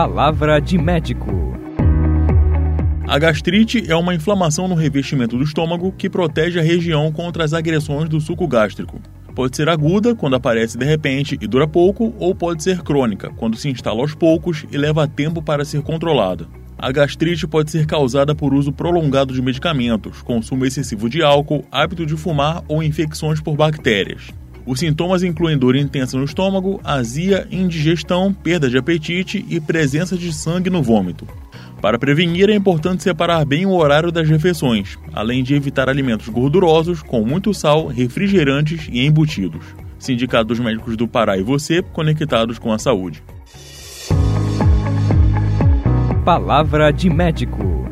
Palavra de médico. A gastrite é uma inflamação no revestimento do estômago que protege a região contra as agressões do suco gástrico. Pode ser aguda, quando aparece de repente e dura pouco, ou pode ser crônica, quando se instala aos poucos e leva tempo para ser controlada. A gastrite pode ser causada por uso prolongado de medicamentos, consumo excessivo de álcool, hábito de fumar ou infecções por bactérias. Os sintomas incluem dor intensa no estômago, azia, indigestão, perda de apetite e presença de sangue no vômito. Para prevenir, é importante separar bem o horário das refeições, além de evitar alimentos gordurosos, com muito sal, refrigerantes e embutidos. Sindicato dos Médicos do Pará e você, conectados com a saúde. Palavra de médico.